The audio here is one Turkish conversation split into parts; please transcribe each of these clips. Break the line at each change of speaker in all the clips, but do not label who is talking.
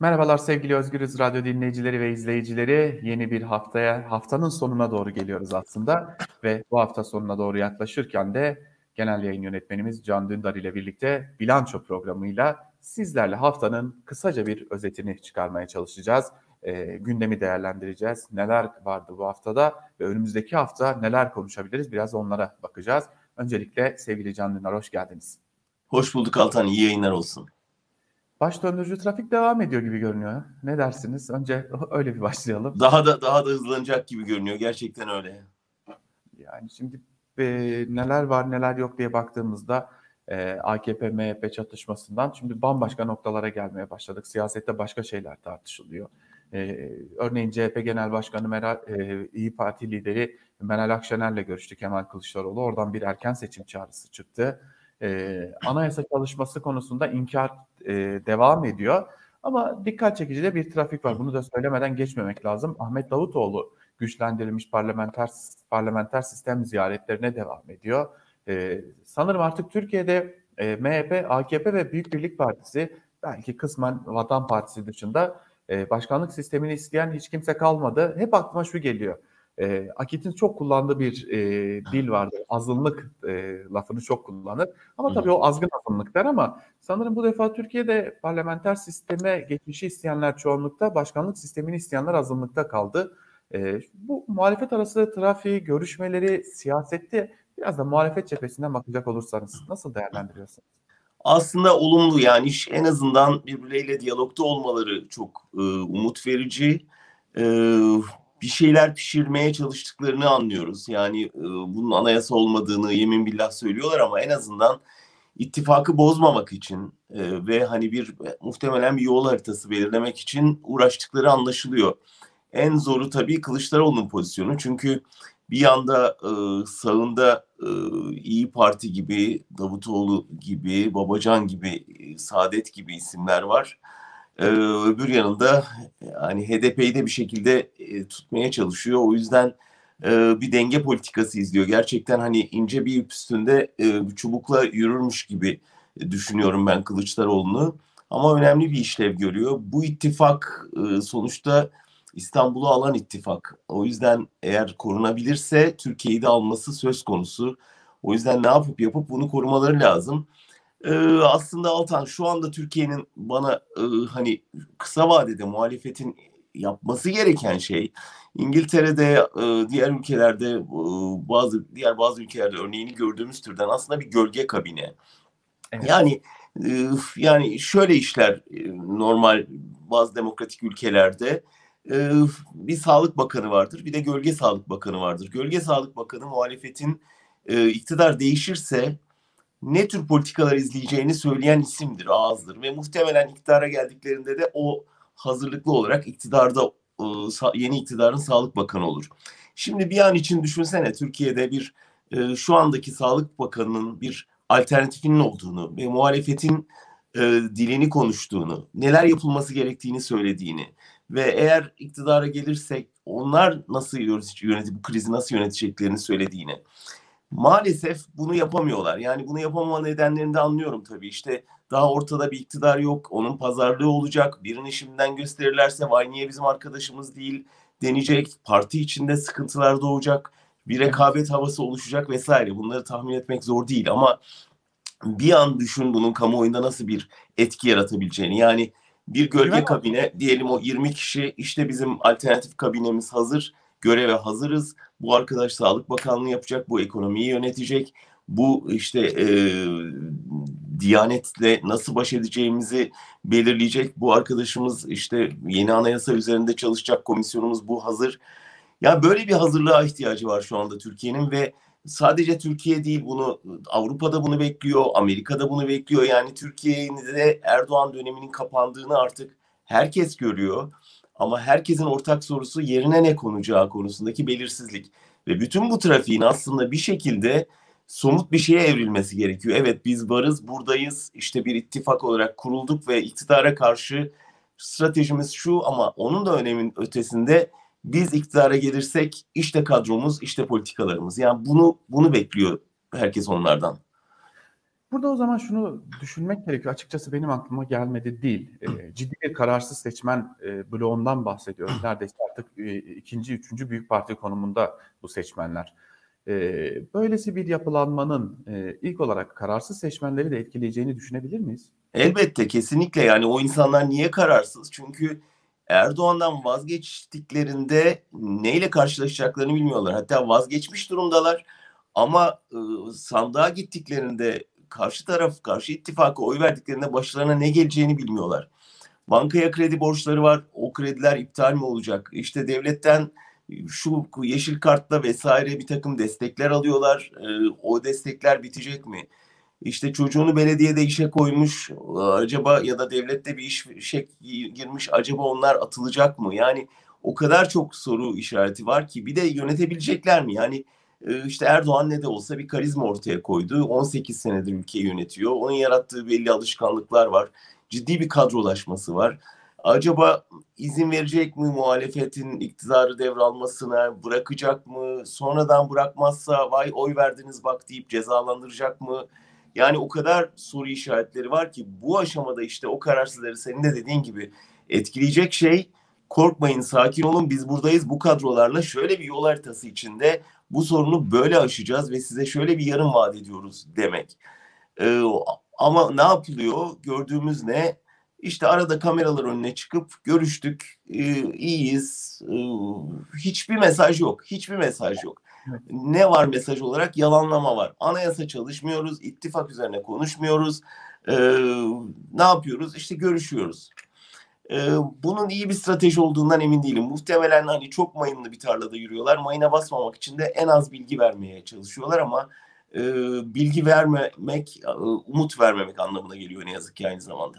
Merhabalar sevgili Özgürüz Radyo dinleyicileri ve izleyicileri. Yeni bir haftaya, haftanın sonuna doğru geliyoruz aslında. Ve bu hafta sonuna doğru yaklaşırken de genel yayın yönetmenimiz Can Dündar ile birlikte bilanço programıyla sizlerle haftanın kısaca bir özetini çıkarmaya çalışacağız. E, gündemi değerlendireceğiz. Neler vardı bu haftada ve önümüzdeki hafta neler konuşabiliriz biraz onlara bakacağız. Öncelikle sevgili Can Dündar hoş geldiniz.
Hoş bulduk Altan, iyi yayınlar olsun.
Baş döndürücü trafik devam ediyor gibi görünüyor. Ne dersiniz? Önce öyle bir başlayalım.
Daha da daha da hızlanacak gibi görünüyor. Gerçekten öyle.
Yani şimdi e, neler var neler yok diye baktığımızda e, AKP MHP çatışmasından şimdi bambaşka noktalara gelmeye başladık. Siyasette başka şeyler tartışılıyor. E, örneğin CHP Genel Başkanı Meral e, İyi Parti lideri Meral Akşener'le görüştü Kemal Kılıçdaroğlu. Oradan bir erken seçim çağrısı çıktı e, anayasa çalışması konusunda inkar e, devam ediyor. Ama dikkat çekici de bir trafik var. Bunu da söylemeden geçmemek lazım. Ahmet Davutoğlu güçlendirilmiş parlamenter parlamenter sistem ziyaretlerine devam ediyor. E, sanırım artık Türkiye'de e, MHP, AKP ve Büyük Birlik Partisi belki kısmen Vatan Partisi dışında e, başkanlık sistemini isteyen hiç kimse kalmadı. Hep aklıma şu geliyor. E, Akit'in çok kullandığı bir e, dil vardır. Azınlık e, lafını çok kullanır. Ama tabii o azgın azınlıklar ama sanırım bu defa Türkiye'de parlamenter sisteme geçişi isteyenler çoğunlukta, başkanlık sistemini isteyenler azınlıkta kaldı. E, bu muhalefet arası trafiği, görüşmeleri, siyasette biraz da muhalefet cephesinden bakacak olursanız nasıl değerlendiriyorsunuz?
Aslında olumlu yani en azından birbirleriyle diyalogda olmaları çok e, umut verici. E, bir şeyler pişirmeye çalıştıklarını anlıyoruz. Yani e, bunun anayasa olmadığını yemin billah söylüyorlar ama en azından ittifakı bozmamak için e, ve hani bir muhtemelen bir yol haritası belirlemek için uğraştıkları anlaşılıyor. En zoru tabii Kılıçdaroğlu'nun pozisyonu. Çünkü bir yanda e, sağında e, İyi Parti gibi, Davutoğlu gibi, Babacan gibi, e, Saadet gibi isimler var. Ee, öbür yanında hani HDP'yi de bir şekilde e, tutmaya çalışıyor. O yüzden e, bir denge politikası izliyor. Gerçekten hani ince bir ip üstünde e, çubukla yürürmüş gibi düşünüyorum ben Kılıçdaroğlu'nu. Ama önemli bir işlev görüyor. Bu ittifak e, sonuçta İstanbul'u alan ittifak. O yüzden eğer korunabilirse Türkiye'yi de alması söz konusu. O yüzden ne yapıp yapıp bunu korumaları lazım. Ee, aslında Altan şu anda Türkiye'nin bana e, hani kısa vadede muhalefetin yapması gereken şey İngiltere'de e, diğer ülkelerde e, bazı diğer bazı ülkelerde örneğini gördüğümüz türden aslında bir gölge kabine. Evet. Yani e, yani şöyle işler e, normal bazı demokratik ülkelerde e, bir sağlık bakanı vardır bir de gölge sağlık bakanı vardır. Gölge sağlık bakanı muhalefetin e, iktidar değişirse ne tür politikalar izleyeceğini söyleyen isimdir, ağızdır ve muhtemelen iktidara geldiklerinde de o hazırlıklı olarak iktidarda e, yeni iktidarın sağlık bakanı olur. Şimdi bir an için düşünsene Türkiye'de bir e, şu andaki sağlık bakanının bir alternatifinin olduğunu ve muhalefetin e, dilini konuştuğunu, neler yapılması gerektiğini söylediğini ve eğer iktidara gelirsek onlar nasıl yönet bu krizi nasıl yöneteceklerini söylediğini maalesef bunu yapamıyorlar. Yani bunu yapamama nedenlerini de anlıyorum tabii. İşte daha ortada bir iktidar yok. Onun pazarlığı olacak. Birini şimdiden gösterirlerse vay niye bizim arkadaşımız değil deneyecek. Parti içinde sıkıntılar doğacak. Bir rekabet havası oluşacak vesaire. Bunları tahmin etmek zor değil ama bir an düşün bunun kamuoyunda nasıl bir etki yaratabileceğini. Yani bir gölge kabine diyelim o 20 kişi işte bizim alternatif kabinemiz hazır göreve hazırız. Bu arkadaş Sağlık Bakanlığı yapacak, bu ekonomiyi yönetecek. Bu işte e, Diyanetle nasıl baş edeceğimizi belirleyecek. Bu arkadaşımız işte yeni anayasa üzerinde çalışacak komisyonumuz bu hazır. Ya böyle bir hazırlığa ihtiyacı var şu anda Türkiye'nin ve sadece Türkiye değil bunu Avrupa'da bunu bekliyor, Amerika'da bunu bekliyor. Yani Türkiye'nin de Erdoğan döneminin kapandığını artık herkes görüyor. Ama herkesin ortak sorusu yerine ne konacağı konusundaki belirsizlik. Ve bütün bu trafiğin aslında bir şekilde somut bir şeye evrilmesi gerekiyor. Evet biz varız, buradayız, işte bir ittifak olarak kurulduk ve iktidara karşı stratejimiz şu ama onun da önemin ötesinde biz iktidara gelirsek işte kadromuz, işte politikalarımız. Yani bunu bunu bekliyor herkes onlardan.
Burada o zaman şunu düşünmek gerekiyor. Açıkçası benim aklıma gelmedi değil. E, ciddi bir kararsız seçmen e, bloğundan bahsediyoruz. Neredeyse artık e, ikinci, üçüncü büyük parti konumunda bu seçmenler. E, böylesi bir yapılanmanın e, ilk olarak kararsız seçmenleri de etkileyeceğini düşünebilir miyiz?
Elbette kesinlikle yani o insanlar niye kararsız? Çünkü Erdoğan'dan vazgeçtiklerinde neyle karşılaşacaklarını bilmiyorlar. Hatta vazgeçmiş durumdalar ama e, sandığa gittiklerinde karşı taraf, karşı ittifaka oy verdiklerinde başlarına ne geleceğini bilmiyorlar. Bankaya kredi borçları var. O krediler iptal mi olacak? İşte devletten şu yeşil kartla vesaire bir takım destekler alıyorlar. E, o destekler bitecek mi? İşte çocuğunu belediyede işe koymuş acaba ya da devlette bir iş işe girmiş acaba onlar atılacak mı? Yani o kadar çok soru işareti var ki bir de yönetebilecekler mi? Yani e, işte Erdoğan ne de olsa bir karizma ortaya koydu. 18 senedir ülkeyi yönetiyor. Onun yarattığı belli alışkanlıklar var. Ciddi bir kadrolaşması var. Acaba izin verecek mi muhalefetin iktidarı devralmasına, bırakacak mı? Sonradan bırakmazsa vay oy verdiniz bak deyip cezalandıracak mı? Yani o kadar soru işaretleri var ki bu aşamada işte o kararsızları senin de dediğin gibi etkileyecek şey korkmayın sakin olun biz buradayız bu kadrolarla şöyle bir yol haritası içinde bu sorunu böyle aşacağız ve size şöyle bir yarım vaat ediyoruz demek. Ee, ama ne yapılıyor gördüğümüz ne işte arada kameralar önüne çıkıp görüştük e, iyiyiz e, hiçbir mesaj yok hiçbir mesaj yok. Ne var mesaj olarak? Yalanlama var. Anayasa çalışmıyoruz, ittifak üzerine konuşmuyoruz. Ee, ne yapıyoruz? İşte görüşüyoruz. Ee, bunun iyi bir strateji olduğundan emin değilim. Muhtemelen hani çok mayınlı bir tarlada yürüyorlar. Mayına basmamak için de en az bilgi vermeye çalışıyorlar ama e, bilgi vermemek, e, umut vermemek anlamına geliyor ne yazık ki aynı zamanda.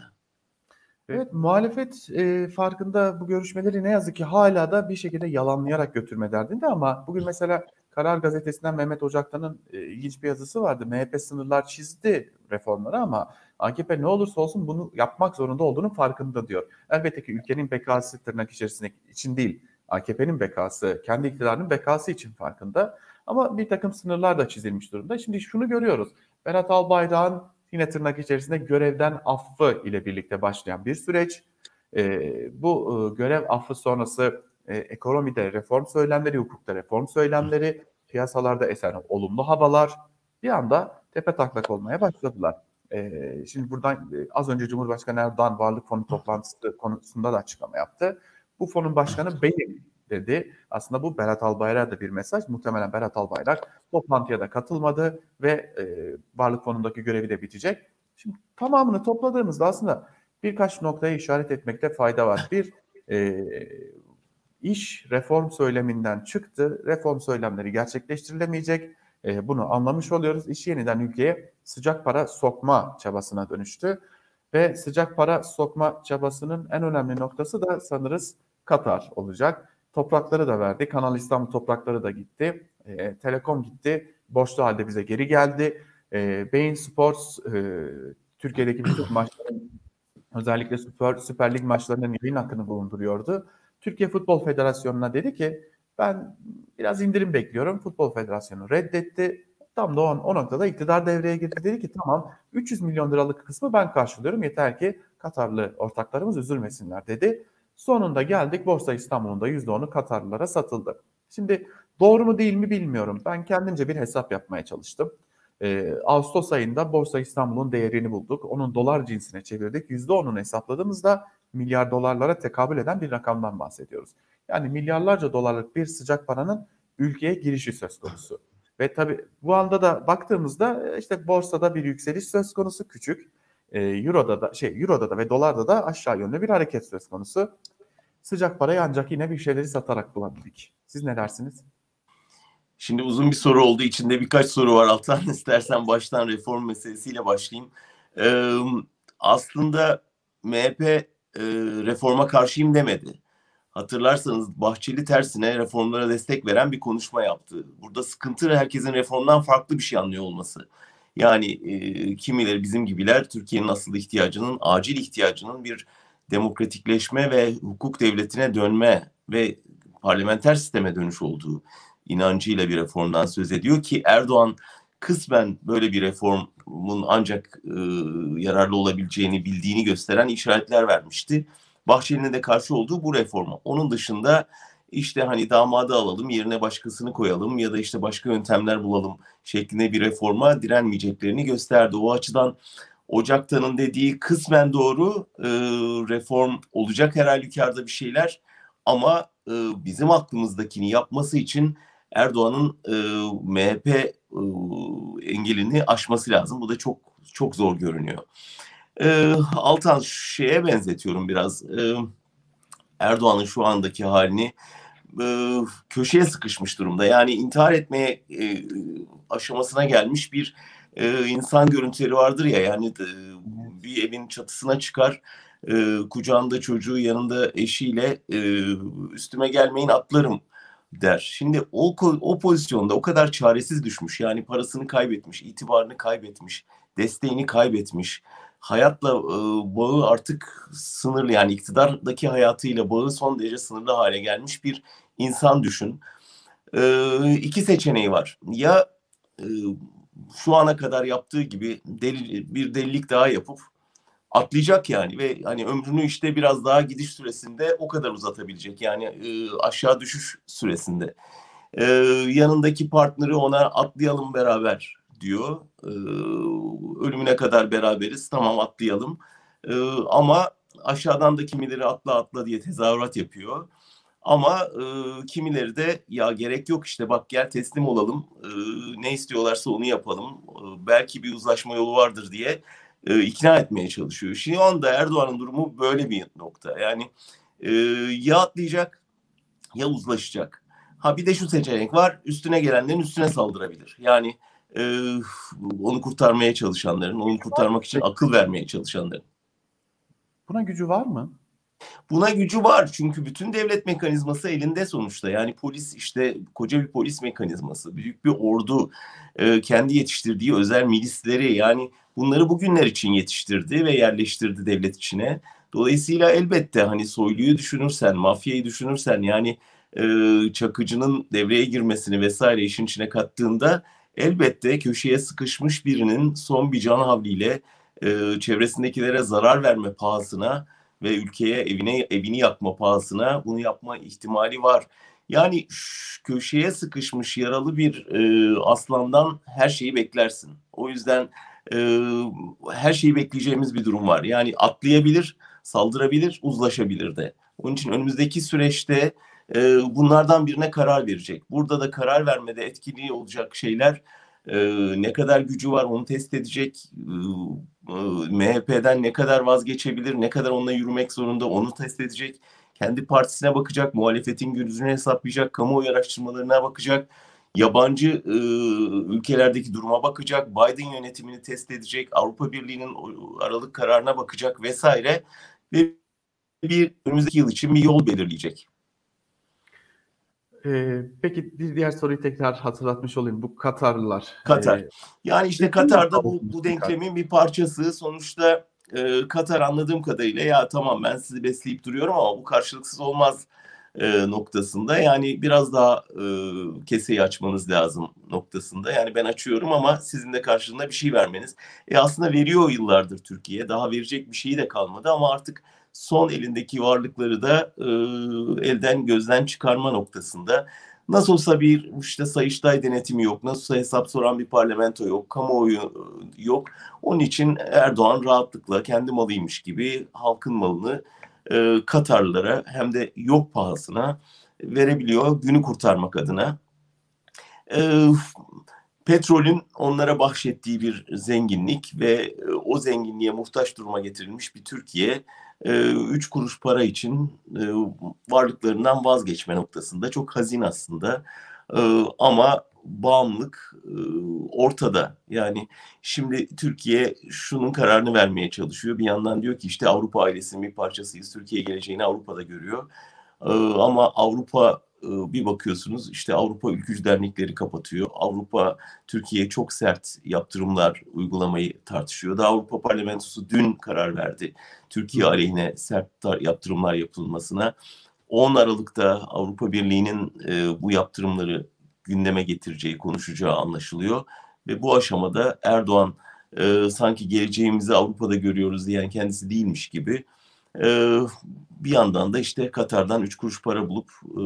Evet, muhalefet e, farkında bu görüşmeleri ne yazık ki hala da bir şekilde yalanlayarak götürme derdinde ama bugün mesela Karar Gazetesi'nden Mehmet Ocaktan'ın e, ilginç bir yazısı vardı. MHP sınırlar çizdi reformları ama AKP ne olursa olsun bunu yapmak zorunda olduğunun farkında diyor. Elbette ki ülkenin bekası tırnak içerisinde için değil, AKP'nin bekası, kendi iktidarının bekası için farkında. Ama bir takım sınırlar da çizilmiş durumda. Şimdi şunu görüyoruz. Berat Albayrak'ın yine tırnak içerisinde görevden affı ile birlikte başlayan bir süreç. E, bu e, görev affı sonrası e, ekonomide reform söylemleri, hukukta reform söylemleri, piyasalarda esen olumlu havalar bir anda tepe taklak olmaya başladılar. E, şimdi buradan e, az önce Cumhurbaşkanı Erdoğan Varlık Fonu toplantısı konusunda da açıklama yaptı. Bu fonun başkanı benim dedi. Aslında bu Berat Albayrak'a da bir mesaj. Muhtemelen Berat Albayrak toplantıya da katılmadı ve e, Varlık Fonu'ndaki görevi de bitecek. Şimdi tamamını topladığımızda aslında birkaç noktaya işaret etmekte fayda var. Bir, e, iş reform söyleminden çıktı. Reform söylemleri gerçekleştirilemeyecek. E, bunu anlamış oluyoruz. İş yeniden ülkeye sıcak para sokma çabasına dönüştü. Ve sıcak para sokma çabasının en önemli noktası da sanırız Katar olacak. Toprakları da verdi. Kanal İstanbul toprakları da gitti. E, Telekom gitti. Borçlu halde bize geri geldi. E, Bein Sports e, Türkiye'deki bütün maçların özellikle Süper, Süper Lig maçlarının yayın hakkını bulunduruyordu. Türkiye Futbol Federasyonu'na dedi ki ben biraz indirim bekliyorum. Futbol Federasyonu reddetti. Tam da o, o noktada iktidar devreye girdi. Dedi ki tamam 300 milyon liralık kısmı ben karşılıyorum. Yeter ki Katarlı ortaklarımız üzülmesinler dedi. Sonunda geldik Borsa İstanbul'un da %10'u Katarlılara satıldı. Şimdi doğru mu değil mi bilmiyorum. Ben kendimce bir hesap yapmaya çalıştım. Ee, Ağustos ayında Borsa İstanbul'un değerini bulduk. Onun dolar cinsine çevirdik. %10'unu hesapladığımızda milyar dolarlara tekabül eden bir rakamdan bahsediyoruz. Yani milyarlarca dolarlık bir sıcak paranın ülkeye girişi söz konusu. Ve tabii bu anda da baktığımızda işte borsada bir yükseliş söz konusu küçük. E, Euro'da da şey Euro'da da ve dolarda da aşağı yönlü bir hareket söz konusu. Sıcak parayı ancak yine bir şeyleri satarak bulabildik. Siz ne dersiniz?
Şimdi uzun bir soru olduğu içinde birkaç soru var Altan. İstersen baştan reform meselesiyle başlayayım. Ee, aslında MHP e, reforma karşıyım demedi. Hatırlarsanız Bahçeli tersine reformlara destek veren bir konuşma yaptı. Burada sıkıntı herkesin reformdan farklı bir şey anlıyor olması. Yani e, kimileri bizim gibiler Türkiye'nin asıl ihtiyacının, acil ihtiyacının bir demokratikleşme ve hukuk devletine dönme ve parlamenter sisteme dönüş olduğu inancıyla bir reformdan söz ediyor ki Erdoğan kısmen böyle bir reform reformun ancak e, yararlı olabileceğini bildiğini gösteren işaretler vermişti. Bahçeli'nin de karşı olduğu bu reforma. Onun dışında işte hani damadı alalım yerine başkasını koyalım ya da işte başka yöntemler bulalım şeklinde bir reforma direnmeyeceklerini gösterdi. O açıdan Ocaktan'ın dediği kısmen doğru e, reform olacak her halükarda bir şeyler ama e, bizim aklımızdakini yapması için Erdoğan'ın e, MHP engelini aşması lazım. Bu da çok çok zor görünüyor. E, Altan şeye benzetiyorum biraz. E, Erdoğan'ın şu andaki halini e, köşeye sıkışmış durumda. Yani intihar etmeye e, aşamasına gelmiş bir e, insan görüntüleri vardır ya. Yani e, bir evin çatısına çıkar e, kucağında çocuğu yanında eşiyle e, üstüme gelmeyin atlarım der. Şimdi o, o pozisyonda o kadar çaresiz düşmüş yani parasını kaybetmiş, itibarını kaybetmiş, desteğini kaybetmiş. Hayatla e, bağı artık sınırlı yani iktidardaki hayatıyla bağı son derece sınırlı hale gelmiş bir insan düşün. E, iki seçeneği var. Ya e, şu ana kadar yaptığı gibi deli, bir delilik daha yapıp atlayacak yani ve hani ömrünü işte biraz daha gidiş süresinde o kadar uzatabilecek yani e, aşağı düşüş süresinde. E, yanındaki partneri ona atlayalım beraber diyor. E, ölümüne kadar beraberiz tamam atlayalım. E, ama aşağıdan da kimileri atla atla diye tezahürat yapıyor. Ama e, kimileri de ya gerek yok işte bak gel teslim olalım e, ne istiyorlarsa onu yapalım e, belki bir uzlaşma yolu vardır diye e, ikna etmeye çalışıyor. Şimdi anda Erdoğan'ın durumu böyle bir nokta. Yani e, ya atlayacak ya uzlaşacak. Ha bir de şu seçenek var. Üstüne gelenlerin üstüne saldırabilir. Yani e, onu kurtarmaya çalışanların, onu kurtarmak için akıl vermeye çalışanların.
Buna gücü var mı?
Buna gücü var çünkü bütün devlet mekanizması elinde sonuçta. Yani polis işte koca bir polis mekanizması, büyük bir ordu, e, kendi yetiştirdiği özel milisleri yani bunları bugünler için yetiştirdi ve yerleştirdi devlet içine. Dolayısıyla elbette hani soyluyu düşünürsen, mafyayı düşünürsen yani e, Çakıcı'nın devreye girmesini vesaire işin içine kattığında elbette köşeye sıkışmış birinin son bir can havliyle e, çevresindekilere zarar verme pahasına ve ülkeye evine evini yakma pahasına bunu yapma ihtimali var. Yani köşeye sıkışmış yaralı bir e, aslandan her şeyi beklersin. O yüzden e, her şeyi bekleyeceğimiz bir durum var. Yani atlayabilir, saldırabilir, uzlaşabilir de. Onun için önümüzdeki süreçte e, bunlardan birine karar verecek. Burada da karar vermede etkili olacak şeyler e, ne kadar gücü var onu test edecek. E, MHP'den ne kadar vazgeçebilir, ne kadar onunla yürümek zorunda onu test edecek. Kendi partisine bakacak, muhalefetin gücünü hesaplayacak, kamuoyu araştırmalarına bakacak yabancı e, ülkelerdeki duruma bakacak, Biden yönetimini test edecek, Avrupa Birliği'nin aralık kararına bakacak vesaire ve bir önümüzdeki yıl için bir yol belirleyecek.
Ee, peki bir diğer soruyu tekrar hatırlatmış olayım. Bu Katarlılar.
Katar. Ee, yani işte Katar'da bu, bu denklemin bir parçası. Sonuçta e, Katar anladığım kadarıyla ya tamam ben sizi besleyip duruyorum ama bu karşılıksız olmaz e, noktasında yani biraz daha e, keseyi açmanız lazım noktasında. Yani ben açıyorum ama sizin de karşılığında bir şey vermeniz. E aslında veriyor yıllardır Türkiye. Daha verecek bir şeyi de kalmadı ama artık son elindeki varlıkları da e, elden gözden çıkarma noktasında. Nasıl olsa bir işte Sayıştay denetimi yok, nasıl olsa hesap soran bir parlamento yok, kamuoyu e, yok. Onun için Erdoğan rahatlıkla kendi malıymış gibi halkın malını e, Katarlılara hem de yok pahasına verebiliyor günü kurtarmak adına. E, petrolün onlara bahşettiği bir zenginlik ve e, o zenginliğe muhtaç duruma getirilmiş bir Türkiye e, üç kuruş para için e, varlıklarından vazgeçme noktasında çok hazin aslında e, ama bağımlılık e, ortada. Yani şimdi Türkiye şunun kararını vermeye çalışıyor. Bir yandan diyor ki işte Avrupa ailesinin bir parçasıyız. Türkiye geleceğini Avrupa'da görüyor. E, ama Avrupa e, bir bakıyorsunuz işte Avrupa Ülkücü Dernekleri kapatıyor. Avrupa Türkiye'ye çok sert yaptırımlar uygulamayı tartışıyor. Da Avrupa Parlamentosu dün karar verdi. Türkiye aleyhine sert yaptırımlar yapılmasına. 10 Aralık'ta Avrupa Birliği'nin e, bu yaptırımları gündeme getireceği, konuşacağı anlaşılıyor. Ve bu aşamada Erdoğan e, sanki geleceğimizi Avrupa'da görüyoruz diyen kendisi değilmiş gibi. E, bir yandan da işte Katar'dan üç kuruş para bulup e,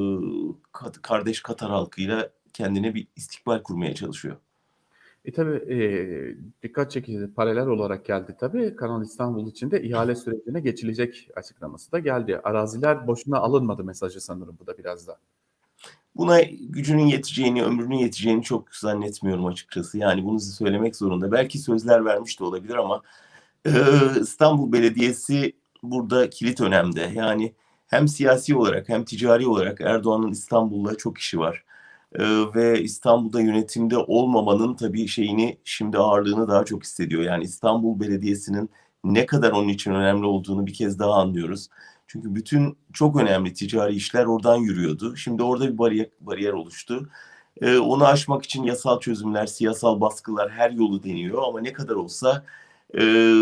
kardeş Katar halkıyla kendine bir istikbal kurmaya çalışıyor.
E tabi e, dikkat çekici paralel olarak geldi tabi Kanal İstanbul için de ihale sürecine geçilecek açıklaması da geldi. Araziler boşuna alınmadı mesajı sanırım bu da biraz da.
Buna gücünün yeteceğini, ömrünün yeteceğini çok zannetmiyorum açıkçası. Yani bunu söylemek zorunda. Belki sözler vermiş de olabilir ama e, İstanbul Belediyesi burada kilit önemde. Yani hem siyasi olarak hem ticari olarak Erdoğan'ın İstanbul'la çok işi var. Ve İstanbul'da yönetimde olmamanın tabii şeyini şimdi ağırlığını daha çok hissediyor. Yani İstanbul Belediyesi'nin ne kadar onun için önemli olduğunu bir kez daha anlıyoruz. Çünkü bütün çok önemli ticari işler oradan yürüyordu. Şimdi orada bir bariyer, bariyer oluştu. Ee, onu aşmak için yasal çözümler, siyasal baskılar her yolu deniyor ama ne kadar olsa e,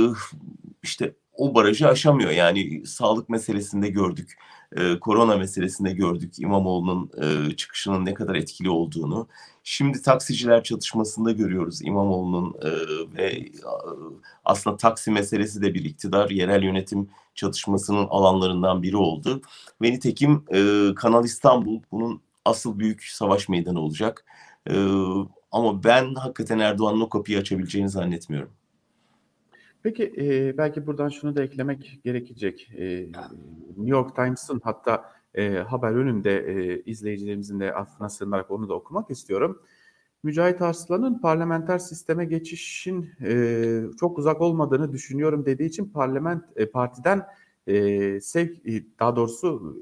işte o barajı aşamıyor. Yani sağlık meselesinde gördük, e, korona meselesinde gördük İmamoğlu'nun e, çıkışının ne kadar etkili olduğunu. Şimdi taksiciler çatışmasında görüyoruz İmamoğlu'nun e, ve aslında taksi meselesi de bir iktidar, yerel yönetim çatışmasının alanlarından biri oldu. Ve nitekim e, Kanal İstanbul bunun asıl büyük savaş meydanı olacak. E, ama ben hakikaten Erdoğan'ın o kapıyı açabileceğini zannetmiyorum.
Peki e, belki buradan şunu da eklemek gerekecek. E, New York Times'ın hatta e, haber önünde e, izleyicilerimizin de affına sığınarak onu da okumak istiyorum. Mücahit Arslan'ın parlamenter sisteme geçişin e, çok uzak olmadığını düşünüyorum dediği için parlament e, partiden e, sevk e, daha doğrusu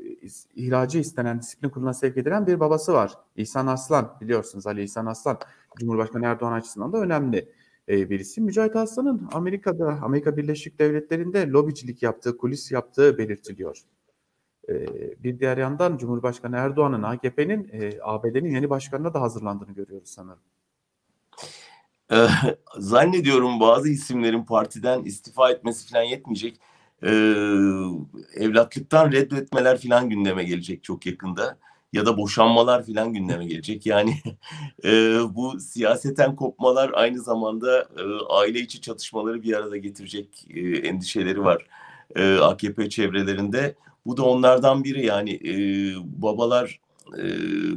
ihracı istenen disiplin kuruluna sevk edilen bir babası var. İhsan Aslan biliyorsunuz Ali İhsan Aslan Cumhurbaşkanı Erdoğan açısından da önemli e, birisi. Mücahit Aslan'ın Amerika'da, Amerika Birleşik Devletleri'nde lobicilik yaptığı, kulis yaptığı belirtiliyor. E, bir diğer yandan Cumhurbaşkanı Erdoğan'ın AKP'nin e, ABD'nin yeni başkanına da hazırlandığını görüyoruz sanırım.
zannediyorum bazı isimlerin partiden istifa etmesi falan yetmeyecek. Ee, evlatlıktan reddetmeler falan gündeme gelecek çok yakında ya da boşanmalar filan gündeme gelecek. Yani e, bu siyaseten kopmalar aynı zamanda e, aile içi çatışmaları bir arada getirecek e, endişeleri var e, AKP çevrelerinde. Bu da onlardan biri yani e, babalar e,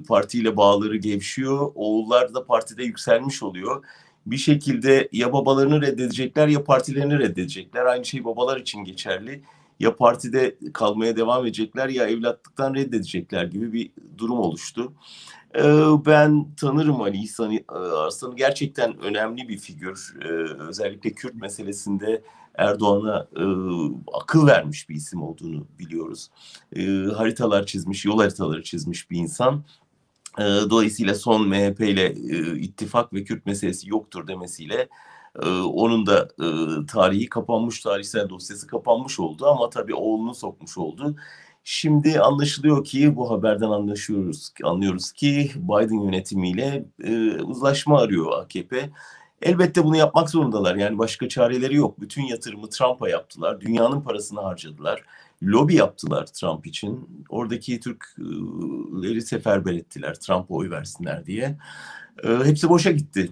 partiyle bağları gevşiyor, oğullar da partide yükselmiş oluyor. Bir şekilde ya babalarını reddedecekler ya partilerini reddedecekler. Aynı şey babalar için geçerli ya partide kalmaya devam edecekler ya evlatlıktan reddedecekler gibi bir durum oluştu. Ee, ben tanırım Ali İhsan e, Arslan'ı gerçekten önemli bir figür. Ee, özellikle Kürt meselesinde Erdoğan'a e, akıl vermiş bir isim olduğunu biliyoruz. Ee, haritalar çizmiş, yol haritaları çizmiş bir insan. Dolayısıyla son MHP ile e, ittifak ve Kürt meselesi yoktur demesiyle ee, onun da e, tarihi kapanmış, tarihsel dosyası kapanmış oldu ama tabii oğlunu sokmuş oldu. Şimdi anlaşılıyor ki bu haberden anlaşıyoruz, anlıyoruz ki Biden yönetimiyle e, uzlaşma arıyor AKP. Elbette bunu yapmak zorundalar. Yani başka çareleri yok. Bütün yatırımı Trump'a yaptılar. Dünyanın parasını harcadılar. Lobi yaptılar Trump için. Oradaki Türkleri seferber ettiler Trump'a oy versinler diye. E, hepsi boşa gitti.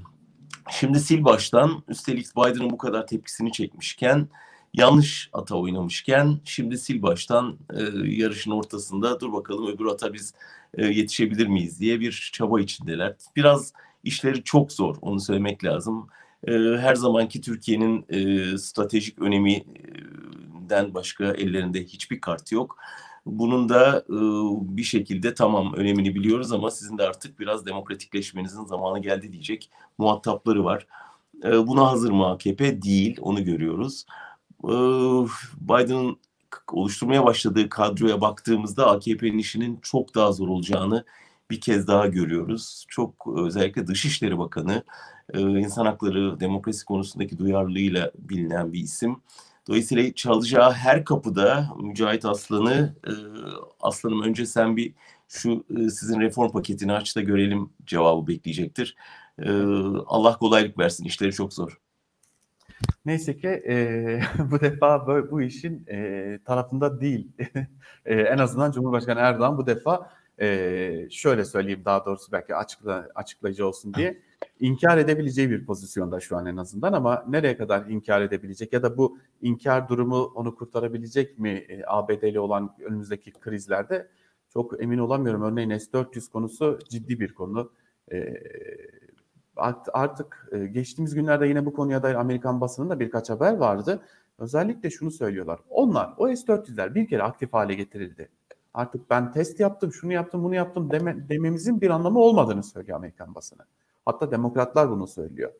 Şimdi sil baştan üstelik Biden'ın bu kadar tepkisini çekmişken yanlış ata oynamışken şimdi sil baştan e, yarışın ortasında dur bakalım öbür ata biz e, yetişebilir miyiz diye bir çaba içindeler. Biraz işleri çok zor onu söylemek lazım. E, her zamanki Türkiye'nin e, stratejik öneminden başka ellerinde hiçbir kart yok. Bunun da e, bir şekilde tamam önemini biliyoruz ama sizin de artık biraz demokratikleşmenizin zamanı geldi diyecek muhatapları var. E, buna hazır mı AKP? Değil, onu görüyoruz. E, Biden'ın oluşturmaya başladığı kadroya baktığımızda AKP'nin işinin çok daha zor olacağını bir kez daha görüyoruz. Çok özellikle Dışişleri Bakanı, e, insan hakları, demokrasi konusundaki duyarlılığıyla bilinen bir isim. Dolayısıyla çalacağı her kapıda Mücahit Aslan'ı e, Aslanım önce sen bir şu e, sizin reform paketini aç da görelim cevabı bekleyecektir. E, Allah kolaylık versin. İşleri çok zor.
Neyse ki e, bu defa bu, bu işin e, tarafında değil. e, en azından Cumhurbaşkanı Erdoğan bu defa e, şöyle söyleyeyim daha doğrusu belki açıkla, açıklayıcı olsun diye inkar edebileceği bir pozisyonda şu an en azından ama nereye kadar inkar edebilecek ya da bu inkar durumu onu kurtarabilecek mi e, ABD'li olan önümüzdeki krizlerde çok emin olamıyorum. Örneğin S-400 konusu ciddi bir konu. E, artık e, geçtiğimiz günlerde yine bu konuya dair Amerikan basınında birkaç haber vardı. Özellikle şunu söylüyorlar. Onlar o S-400'ler bir kere aktif hale getirildi. Artık ben test yaptım, şunu yaptım, bunu yaptım deme, dememizin bir anlamı olmadığını söylüyor Amerikan basını. Hatta demokratlar bunu söylüyor.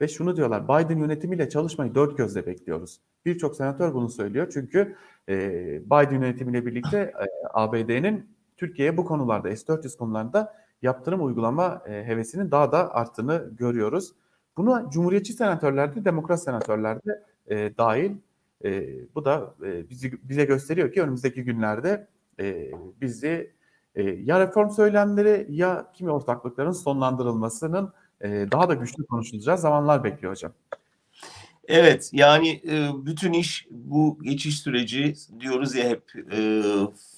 Ve şunu diyorlar, Biden yönetimiyle çalışmayı dört gözle bekliyoruz. Birçok senatör bunu söylüyor çünkü e, Biden yönetimiyle birlikte e, ABD'nin Türkiye'ye bu konularda, S-400 konularında yaptırım uygulama e, hevesinin daha da arttığını görüyoruz. Bunu Cumhuriyetçi senatörlerde, Demokrat senatörlerde e, dahil. E, bu da e, bizi, bize gösteriyor ki önümüzdeki günlerde e, bizi e, ya reform söylemleri ya kimi ortaklıkların sonlandırılmasının e, daha da güçlü konuşulacağı zamanlar bekliyor hocam.
Evet yani e, bütün iş bu geçiş süreci diyoruz ya hep e,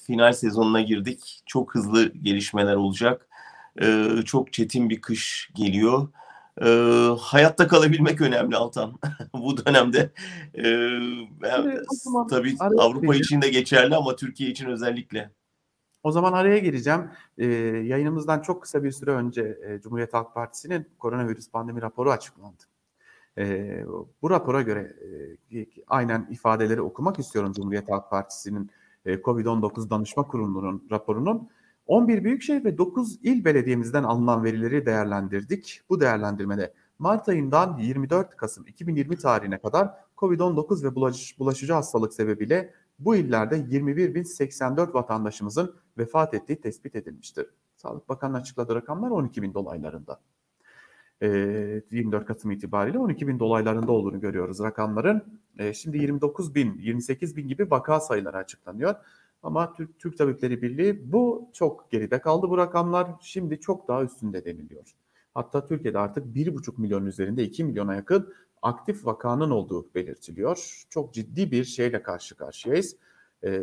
final sezonuna girdik. Çok hızlı gelişmeler olacak. E, çok çetin bir kış geliyor. E, hayatta kalabilmek önemli Altan bu dönemde. E, ben, tabii Avrupa için de geçerli ama Türkiye için özellikle.
O zaman araya gireceğim. Ee, yayınımızdan çok kısa bir süre önce e, Cumhuriyet Halk Partisi'nin koronavirüs pandemi raporu açıklandı. E, bu rapora göre e, aynen ifadeleri okumak istiyorum Cumhuriyet Halk Partisi'nin e, COVID-19 Danışma Kurulu'nun raporunun. 11 büyükşehir ve 9 il belediyemizden alınan verileri değerlendirdik. Bu değerlendirmede Mart ayından 24 Kasım 2020 tarihine kadar COVID-19 ve bulaş, bulaşıcı hastalık sebebiyle bu illerde 21.084 vatandaşımızın vefat ettiği tespit edilmiştir. Sağlık Bakanı'nın açıkladığı rakamlar 12 bin dolaylarında. 24 Kasım itibariyle 12 bin dolaylarında olduğunu görüyoruz rakamların. Şimdi 29 bin, 28 bin gibi vaka sayıları açıklanıyor. Ama Türk, Türk Tabipleri Birliği bu çok geride kaldı bu rakamlar. Şimdi çok daha üstünde deniliyor. Hatta Türkiye'de artık 1,5 milyon üzerinde 2 milyona yakın aktif vakanın olduğu belirtiliyor. Çok ciddi bir şeyle karşı karşıyayız. E,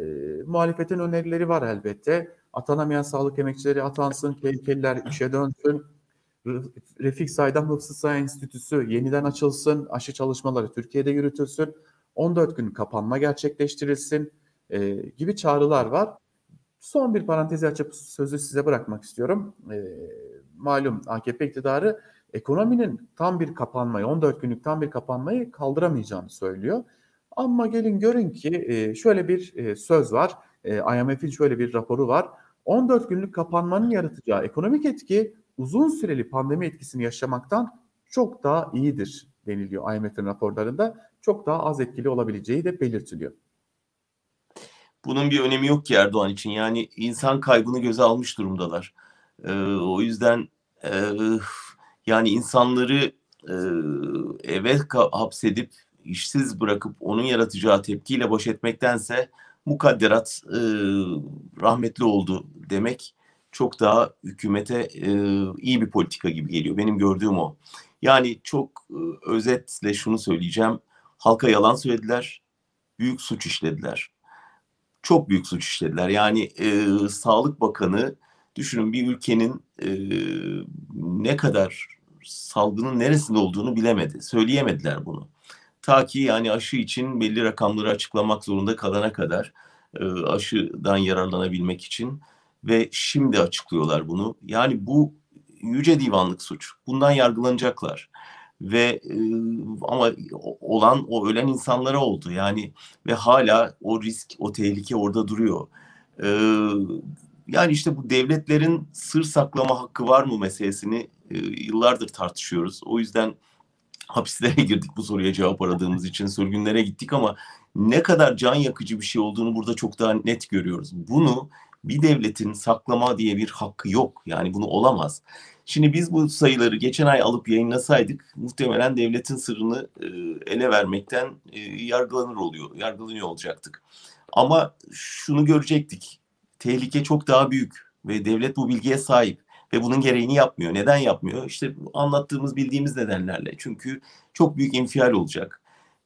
muhalefetin önerileri var elbette. Atanamayan sağlık emekçileri atansın, tehlikeliler işe dönsün. Refik Saydam Hıfzı Saha Enstitüsü yeniden açılsın, aşı çalışmaları Türkiye'de yürütülsün, 14 gün kapanma gerçekleştirilsin e, gibi çağrılar var. Son bir parantezi açıp sözü size bırakmak istiyorum. E, malum AKP iktidarı ekonominin tam bir kapanmayı, 14 günlük tam bir kapanmayı kaldıramayacağını söylüyor. Ama gelin görün ki e, şöyle bir e, söz var. E, IMF'in şöyle bir raporu var. 14 günlük kapanmanın yaratacağı ekonomik etki uzun süreli pandemi etkisini yaşamaktan çok daha iyidir deniliyor IMF'in raporlarında. Çok daha az etkili olabileceği de belirtiliyor.
Bunun bir önemi yok ki Erdoğan için. Yani insan kaybını göze almış durumdalar. Ee, o yüzden e, yani insanları e, eve hapsedip işsiz bırakıp onun yaratacağı tepkiyle baş etmektense mukadderat e, rahmetli oldu demek çok daha hükümete e, iyi bir politika gibi geliyor. Benim gördüğüm o. Yani çok e, özetle şunu söyleyeceğim. Halka yalan söylediler, büyük suç işlediler. Çok büyük suç işlediler. Yani e, Sağlık Bakanı düşünün bir ülkenin e, ne kadar salgının neresinde olduğunu bilemedi. Söyleyemediler bunu. Ta ki yani aşı için belli rakamları açıklamak zorunda kalana kadar e, aşıdan yararlanabilmek için ve şimdi açıklıyorlar bunu. Yani bu yüce divanlık suç. Bundan yargılanacaklar. Ve e, ama olan o ölen insanlara oldu. Yani ve hala o risk, o tehlike orada duruyor. E, yani işte bu devletlerin sır saklama hakkı var mı meselesini e, yıllardır tartışıyoruz. O yüzden hapislere girdik bu soruya cevap aradığımız için sürgünlere gittik ama ne kadar can yakıcı bir şey olduğunu burada çok daha net görüyoruz. Bunu bir devletin saklama diye bir hakkı yok. Yani bunu olamaz. Şimdi biz bu sayıları geçen ay alıp yayınlasaydık muhtemelen devletin sırrını e, ele vermekten e, yargılanır oluyor, yargılanıyor olacaktık. Ama şunu görecektik. Tehlike çok daha büyük ve devlet bu bilgiye sahip ve bunun gereğini yapmıyor. Neden yapmıyor? İşte anlattığımız bildiğimiz nedenlerle. Çünkü çok büyük infial olacak.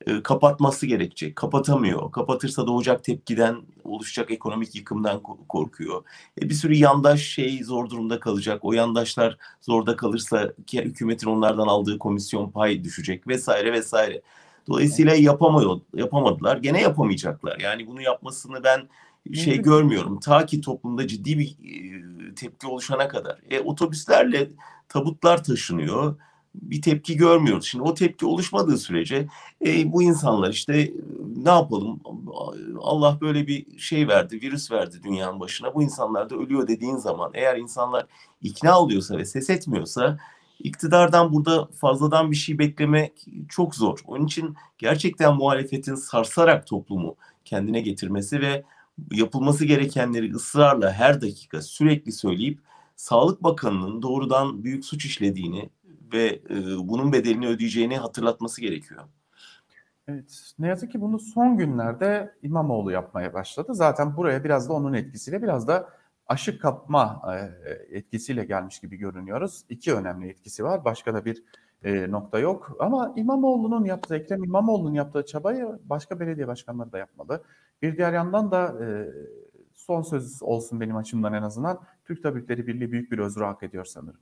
e, kapatması gerekecek. Kapatamıyor. Kapatırsa doğacak tepkiden, oluşacak ekonomik yıkımdan korkuyor. E, bir sürü yandaş şey zor durumda kalacak. O yandaşlar zorda kalırsa ki hükümetin onlardan aldığı komisyon pay düşecek vesaire vesaire. Dolayısıyla yapamıyor, yapamadılar. Gene yapamayacaklar. Yani bunu yapmasını ben şey görmüyorum. Ta ki toplumda ciddi bir e, tepki oluşana kadar. E, otobüslerle tabutlar taşınıyor bir tepki görmüyoruz. Şimdi o tepki oluşmadığı sürece e, bu insanlar işte ne yapalım Allah böyle bir şey verdi, virüs verdi dünyanın başına. Bu insanlar da ölüyor dediğin zaman eğer insanlar ikna oluyorsa ve ses etmiyorsa iktidardan burada fazladan bir şey beklemek çok zor. Onun için gerçekten muhalefetin sarsarak toplumu kendine getirmesi ve yapılması gerekenleri ısrarla her dakika sürekli söyleyip Sağlık Bakanı'nın doğrudan büyük suç işlediğini ve e, bunun bedelini ödeyeceğini hatırlatması gerekiyor.
Evet, ne yazık ki bunu son günlerde İmamoğlu yapmaya başladı. Zaten buraya biraz da onun etkisiyle biraz da aşı kapma e, etkisiyle gelmiş gibi görünüyoruz. İki önemli etkisi var. Başka da bir e, nokta yok. Ama İmamoğlu'nun yaptığı, Ekrem İmamoğlu'nun yaptığı çabayı başka belediye başkanları da yapmadı. Bir diğer yandan da e, son söz olsun benim açımdan en azından Türk Tabipleri Birliği büyük bir özrü hak ediyor sanırım.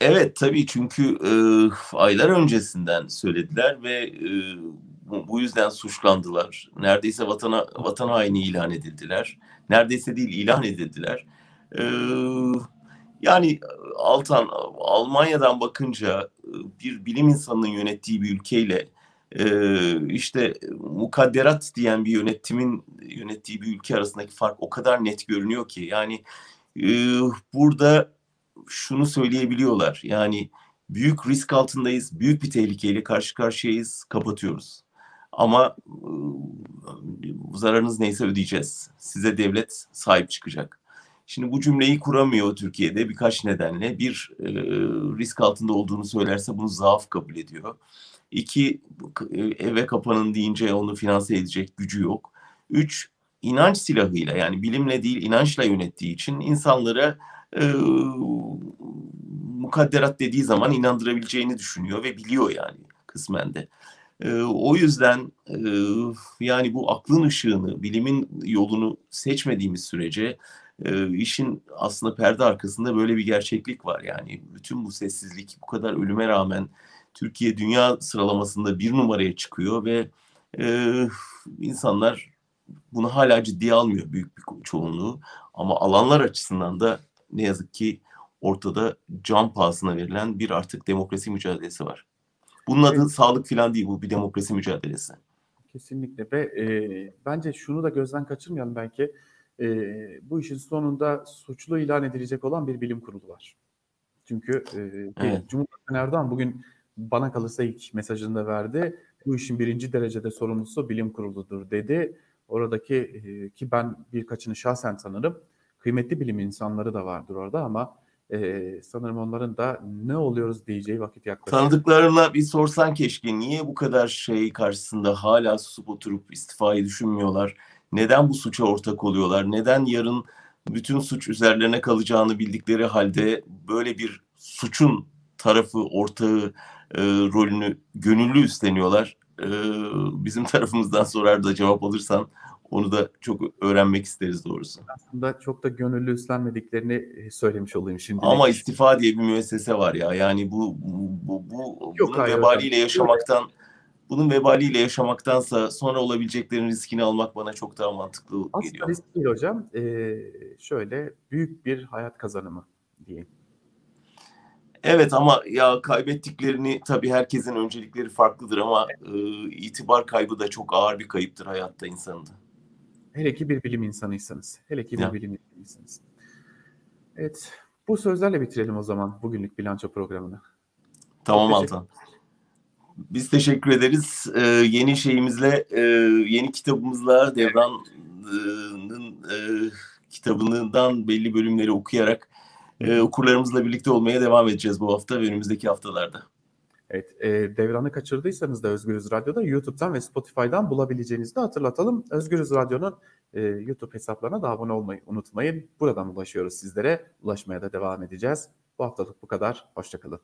Evet tabii çünkü e, aylar öncesinden söylediler ve e, bu, yüzden suçlandılar. Neredeyse vatana vatan haini ilan edildiler. Neredeyse değil ilan edildiler. E, yani Altan Almanya'dan bakınca bir bilim insanının yönettiği bir ülkeyle e, işte mukadderat diyen bir yönetimin yönettiği bir ülke arasındaki fark o kadar net görünüyor ki yani burada şunu söyleyebiliyorlar. Yani büyük risk altındayız, büyük bir tehlikeyle karşı karşıyayız, kapatıyoruz. Ama e, zararınız neyse ödeyeceğiz. Size devlet sahip çıkacak. Şimdi bu cümleyi kuramıyor Türkiye'de birkaç nedenle. Bir, e, risk altında olduğunu söylerse bunu zaaf kabul ediyor. İki, eve kapanın deyince onu finanse edecek gücü yok. Üç, inanç silahıyla yani bilimle değil inançla yönettiği için insanlara e, mukadderat dediği zaman inandırabileceğini düşünüyor ve biliyor yani kısmen de. E, o yüzden e, yani bu aklın ışığını, bilimin yolunu seçmediğimiz sürece e, işin aslında perde arkasında böyle bir gerçeklik var. Yani bütün bu sessizlik bu kadar ölüme rağmen Türkiye dünya sıralamasında bir numaraya çıkıyor ve e, insanlar bunu hala ciddiye almıyor büyük bir çoğunluğu. Ama alanlar açısından da ne yazık ki ortada can pahasına verilen bir artık demokrasi mücadelesi var. Bunun adı evet. sağlık falan değil bu bir demokrasi mücadelesi.
Kesinlikle ve e, bence şunu da gözden kaçırmayalım belki e, bu işin sonunda suçlu ilan edilecek olan bir bilim kurulu var. Çünkü e, evet. Cumhurbaşkanı Erdoğan bugün bana kalırsa ilk mesajında verdi. Bu işin birinci derecede sorumlusu bilim kuruludur dedi. Oradaki e, ki ben birkaçını şahsen tanırım kıymetli bilim insanları da vardır orada ama e, sanırım onların da ne oluyoruz diyeceği vakit yaklaşıyor.
Tanıdıklarına bir sorsan keşke niye bu kadar şey karşısında hala susup oturup istifayı düşünmüyorlar? Neden bu suça ortak oluyorlar? Neden yarın bütün suç üzerlerine kalacağını bildikleri halde böyle bir suçun tarafı, ortağı e, rolünü gönüllü üstleniyorlar? E, bizim tarafımızdan sorar da cevap alırsan onu da çok öğrenmek isteriz doğrusu.
Aslında çok da gönüllü üstlenmediklerini e, söylemiş olayım şimdi.
Ama istifa diye bir müessese var ya. Yani bu bu bu Yok, bunun hayır, vebaliyle yaşamaktan bunun vebaliyle yaşamaktansa sonra olabileceklerin riskini almak bana çok daha mantıklı
Aslında
geliyor.
Aslında risk değil hocam. Ee, şöyle büyük bir hayat kazanımı diyeyim.
Evet ama ya kaybettiklerini tabii herkesin öncelikleri farklıdır ama e, itibar kaybı da çok ağır bir kayıptır hayatta insanında.
Hele ki bir bilim insanıysanız. Hele ki bir ya. bilim insanıysanız. Evet. Bu sözlerle bitirelim o zaman bugünlük bilanço programını.
Tamam Altan. Biz teşekkür ederiz. Ee, yeni şeyimizle, e, yeni kitabımızla Devran'ın e, kitabından belli bölümleri okuyarak e, okurlarımızla birlikte olmaya devam edeceğiz bu hafta ve önümüzdeki haftalarda.
Evet, e, devranı kaçırdıysanız da Özgürüz Radyo'da YouTube'dan ve Spotify'dan bulabileceğinizi de hatırlatalım. Özgürüz Radyo'nun e, YouTube hesaplarına da abone olmayı unutmayın. Buradan ulaşıyoruz sizlere. Ulaşmaya da devam edeceğiz. Bu haftalık bu kadar. Hoşçakalın.